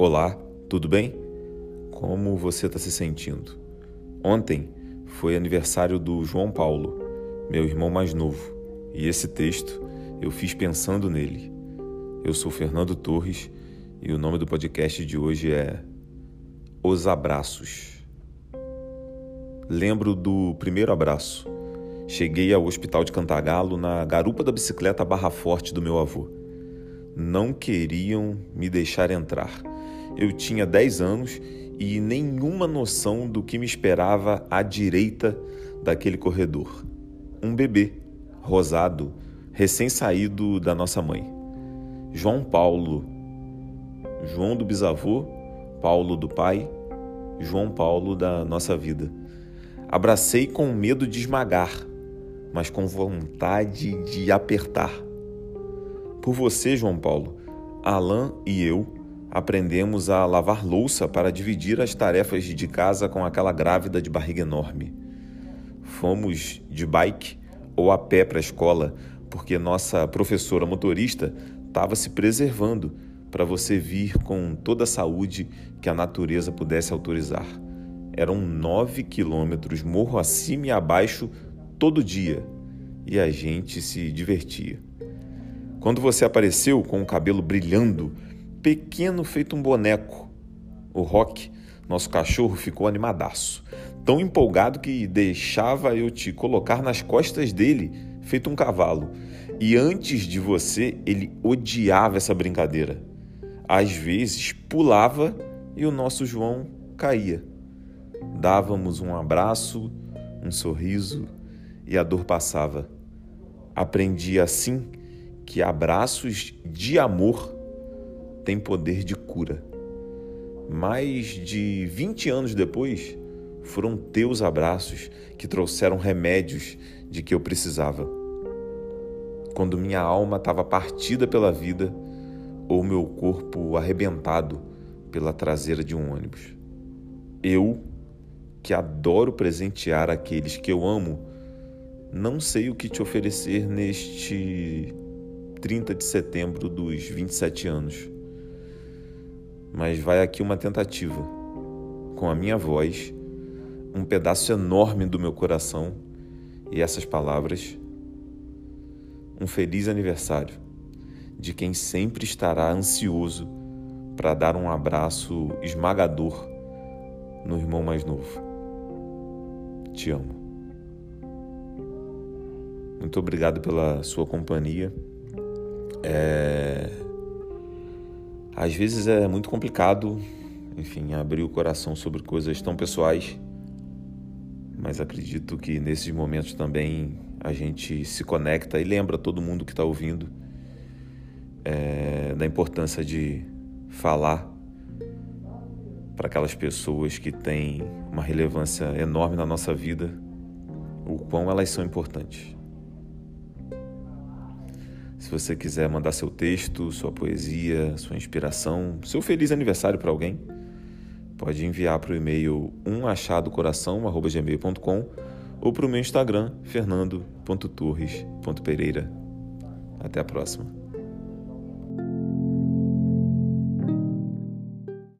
Olá, tudo bem? Como você está se sentindo? Ontem foi aniversário do João Paulo, meu irmão mais novo, e esse texto eu fiz pensando nele. Eu sou Fernando Torres e o nome do podcast de hoje é Os Abraços. Lembro do primeiro abraço. Cheguei ao hospital de Cantagalo na garupa da bicicleta Barra Forte do meu avô. Não queriam me deixar entrar. Eu tinha 10 anos e nenhuma noção do que me esperava à direita daquele corredor. Um bebê, rosado, recém-saído da nossa mãe. João Paulo. João do bisavô, Paulo do pai, João Paulo da nossa vida. Abracei com medo de esmagar, mas com vontade de apertar. Por você, João Paulo, Alain e eu aprendemos a lavar louça para dividir as tarefas de casa com aquela grávida de barriga enorme. Fomos de bike ou a pé para a escola porque nossa professora motorista estava se preservando para você vir com toda a saúde que a natureza pudesse autorizar. Eram nove quilômetros morro acima e abaixo todo dia e a gente se divertia. Quando você apareceu com o cabelo brilhando, pequeno feito um boneco, o Rock, nosso cachorro, ficou animadaço, tão empolgado que deixava eu te colocar nas costas dele, feito um cavalo. E antes de você, ele odiava essa brincadeira. Às vezes pulava e o nosso João caía. Dávamos um abraço, um sorriso e a dor passava. Aprendi assim que abraços de amor têm poder de cura. Mais de 20 anos depois, foram teus abraços que trouxeram remédios de que eu precisava. Quando minha alma estava partida pela vida ou meu corpo arrebentado pela traseira de um ônibus. Eu, que adoro presentear aqueles que eu amo, não sei o que te oferecer neste 30 de setembro dos 27 anos. Mas vai aqui uma tentativa. Com a minha voz, um pedaço enorme do meu coração e essas palavras. Um feliz aniversário de quem sempre estará ansioso para dar um abraço esmagador no irmão mais novo. Te amo. Muito obrigado pela sua companhia. É... Às vezes é muito complicado, enfim, abrir o coração sobre coisas tão pessoais, mas acredito que nesses momentos também a gente se conecta e lembra todo mundo que está ouvindo é, da importância de falar para aquelas pessoas que têm uma relevância enorme na nossa vida, o quão elas são importantes. Se você quiser mandar seu texto, sua poesia, sua inspiração, seu feliz aniversário para alguém, pode enviar para o e-mail umachadocoração@gmail.com ou para o meu Instagram fernando.torres.pereira. Até a próxima.